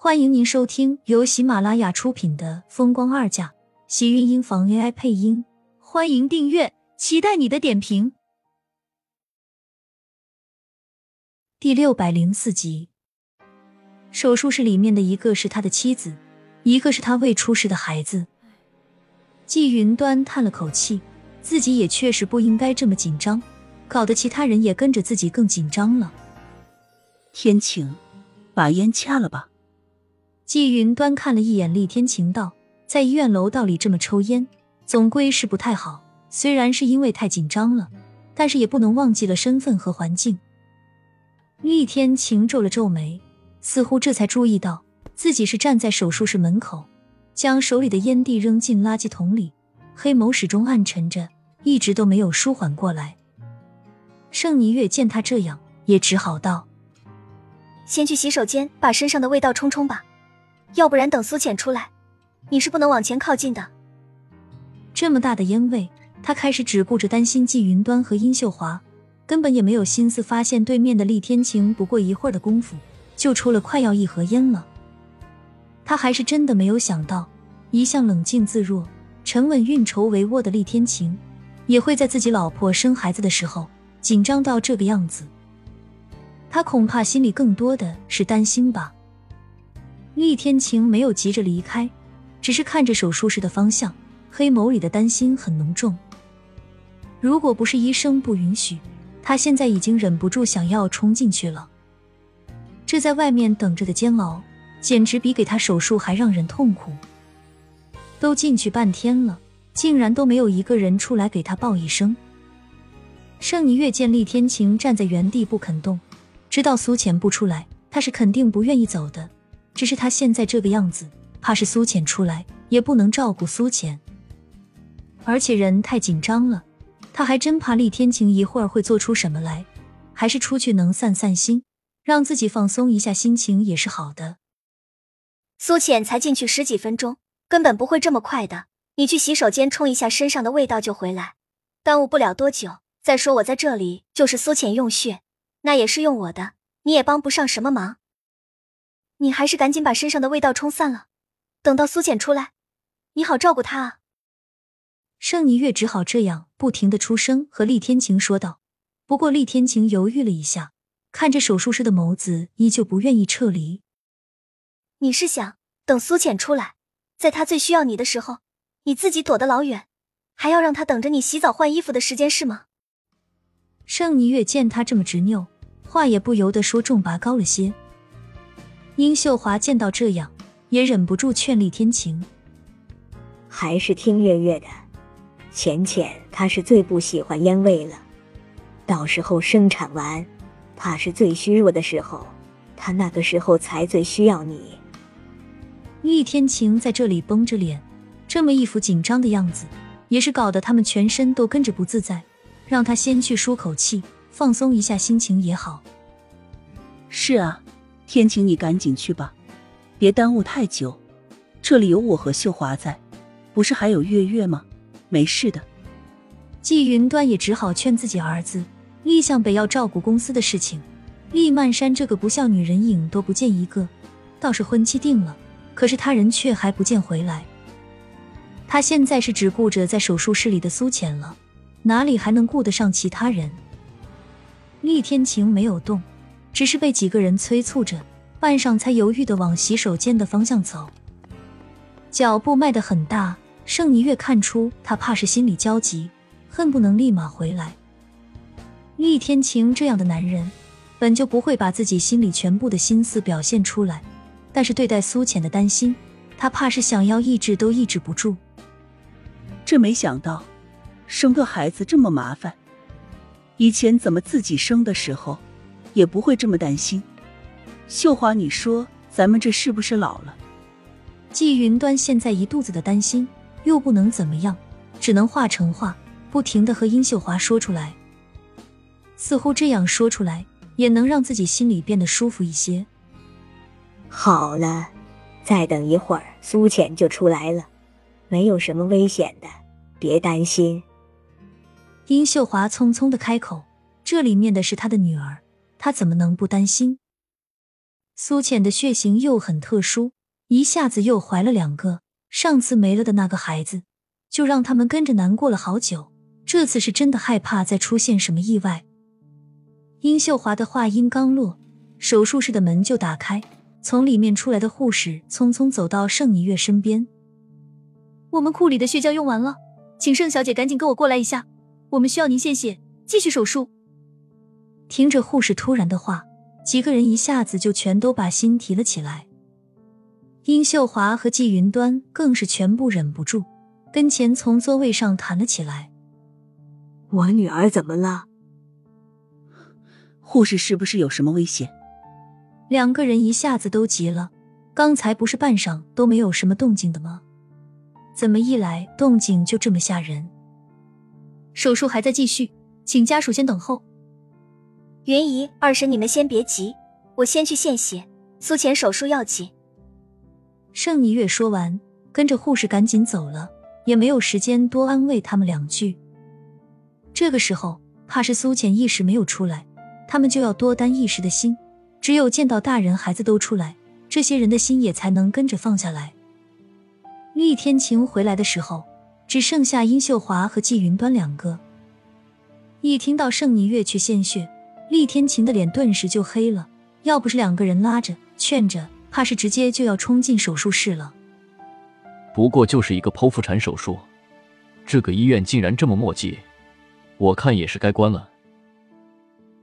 欢迎您收听由喜马拉雅出品的《风光二嫁》，喜运音房 AI 配音。欢迎订阅，期待你的点评。第六百零四集，手术室里面的一个是他的妻子，一个是他未出世的孩子。季云端叹了口气，自己也确实不应该这么紧张，搞得其他人也跟着自己更紧张了。天晴，把烟掐了吧。季云端看了一眼厉天晴，道：“在医院楼道里这么抽烟，总归是不太好。虽然是因为太紧张了，但是也不能忘记了身份和环境。”厉天晴皱了皱眉，似乎这才注意到自己是站在手术室门口。将手里的烟蒂扔进垃圾桶里，黑眸始终暗沉着，一直都没有舒缓过来。盛霓月见他这样，也只好道：“先去洗手间把身上的味道冲冲吧，要不然等苏浅出来，你是不能往前靠近的。”这么大的烟味，他开始只顾着担心季云端和殷秀华，根本也没有心思发现对面的厉天晴。不过一会儿的功夫，就抽了快要一盒烟了。他还是真的没有想到，一向冷静自若、沉稳运筹帷幄的厉天晴，也会在自己老婆生孩子的时候紧张到这个样子。他恐怕心里更多的是担心吧。厉天晴没有急着离开，只是看着手术室的方向，黑眸里的担心很浓重。如果不是医生不允许，他现在已经忍不住想要冲进去了。这在外面等着的煎熬。简直比给他手术还让人痛苦。都进去半天了，竟然都没有一个人出来给他报一声。盛霓月见厉天晴站在原地不肯动，知道苏浅不出来，他是肯定不愿意走的。只是他现在这个样子，怕是苏浅出来也不能照顾苏浅，而且人太紧张了，他还真怕厉天晴一会儿会做出什么来。还是出去能散散心，让自己放松一下心情也是好的。苏浅才进去十几分钟，根本不会这么快的。你去洗手间冲一下身上的味道就回来，耽误不了多久。再说我在这里就是苏浅用血，那也是用我的，你也帮不上什么忙。你还是赶紧把身上的味道冲散了，等到苏浅出来，你好照顾她啊。盛霓月只好这样不停的出声和厉天晴说道。不过厉天晴犹豫了一下，看着手术室的眸子，依旧不愿意撤离。你是想等苏浅出来，在他最需要你的时候，你自己躲得老远，还要让他等着你洗澡换衣服的时间是吗？盛霓月见他这么执拗，话也不由得说重拔高了些。殷秀华见到这样，也忍不住劝厉天晴：“还是听月月的，浅浅她是最不喜欢烟味了，到时候生产完，怕是最虚弱的时候，她那个时候才最需要你。”厉天晴在这里绷着脸，这么一副紧张的样子，也是搞得他们全身都跟着不自在。让他先去舒口气，放松一下心情也好。是啊，天晴，你赶紧去吧，别耽误太久。这里有我和秀华在，不是还有月月吗？没事的。季云端也只好劝自己儿子，厉向北要照顾公司的事情，厉曼山这个不孝女人影都不见一个，倒是婚期定了。可是他人却还不见回来，他现在是只顾着在手术室里的苏浅了，哪里还能顾得上其他人？厉天晴没有动，只是被几个人催促着，半晌才犹豫的往洗手间的方向走，脚步迈得很大。盛霓月看出他怕是心里焦急，恨不能立马回来。厉天晴这样的男人，本就不会把自己心里全部的心思表现出来。但是对待苏浅的担心，他怕是想要抑制都抑制不住。这没想到，生个孩子这么麻烦。以前怎么自己生的时候，也不会这么担心。秀华，你说咱们这是不是老了？季云端现在一肚子的担心，又不能怎么样，只能化成话，不停的和殷秀华说出来。似乎这样说出来，也能让自己心里变得舒服一些。好了，再等一会儿，苏浅就出来了，没有什么危险的，别担心。殷秀华匆匆的开口：“这里面的是他的女儿，他怎么能不担心？”苏浅的血型又很特殊，一下子又怀了两个，上次没了的那个孩子，就让他们跟着难过了好久。这次是真的害怕再出现什么意外。殷秀华的话音刚落，手术室的门就打开，从里面出来的护士匆匆走到盛霓月身边：“我们库里的血浆用完了，请盛小姐赶紧跟我过来一下，我们需要您献血，继续手术。”听着护士突然的话。几个人一下子就全都把心提了起来，殷秀华和季云端更是全部忍不住，跟前从座位上弹了起来。我女儿怎么了？护士是不是有什么危险？两个人一下子都急了，刚才不是半晌都没有什么动静的吗？怎么一来动静就这么吓人？手术还在继续，请家属先等候。云姨、二婶，你们先别急，我先去献血。苏浅手术要紧。盛霓月说完，跟着护士赶紧走了，也没有时间多安慰他们两句。这个时候，怕是苏浅一时没有出来，他们就要多担一时的心。只有见到大人孩子都出来，这些人的心也才能跟着放下来。厉天晴回来的时候，只剩下殷秀华和季云端两个。一听到盛霓月去献血。厉天晴的脸顿时就黑了，要不是两个人拉着劝着，怕是直接就要冲进手术室了。不过就是一个剖腹产手术，这个医院竟然这么墨迹，我看也是该关了。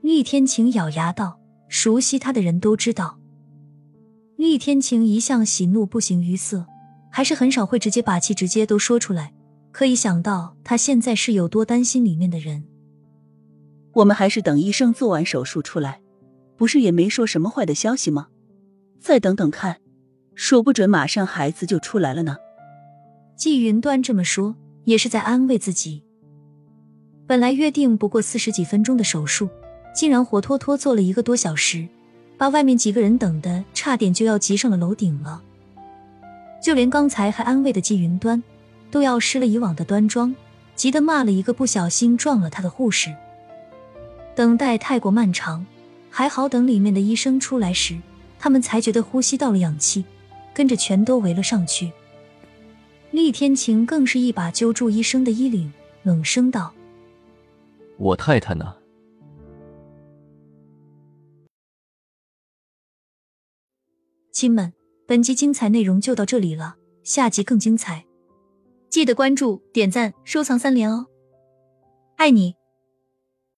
厉天晴咬牙道：“熟悉他的人都知道，厉天晴一向喜怒不形于色，还是很少会直接把气直接都说出来。可以想到他现在是有多担心里面的人。”我们还是等医生做完手术出来，不是也没说什么坏的消息吗？再等等看，说不准马上孩子就出来了呢。季云端这么说，也是在安慰自己。本来约定不过四十几分钟的手术，竟然活脱脱做了一个多小时，把外面几个人等的差点就要急上了楼顶了。就连刚才还安慰的季云端，都要失了以往的端庄，急得骂了一个不小心撞了他的护士。等待太过漫长，还好等里面的医生出来时，他们才觉得呼吸到了氧气，跟着全都围了上去。厉天晴更是一把揪住医生的衣领，冷声道：“我太太呢？”亲们，本集精彩内容就到这里了，下集更精彩，记得关注、点赞、收藏三连哦！爱你。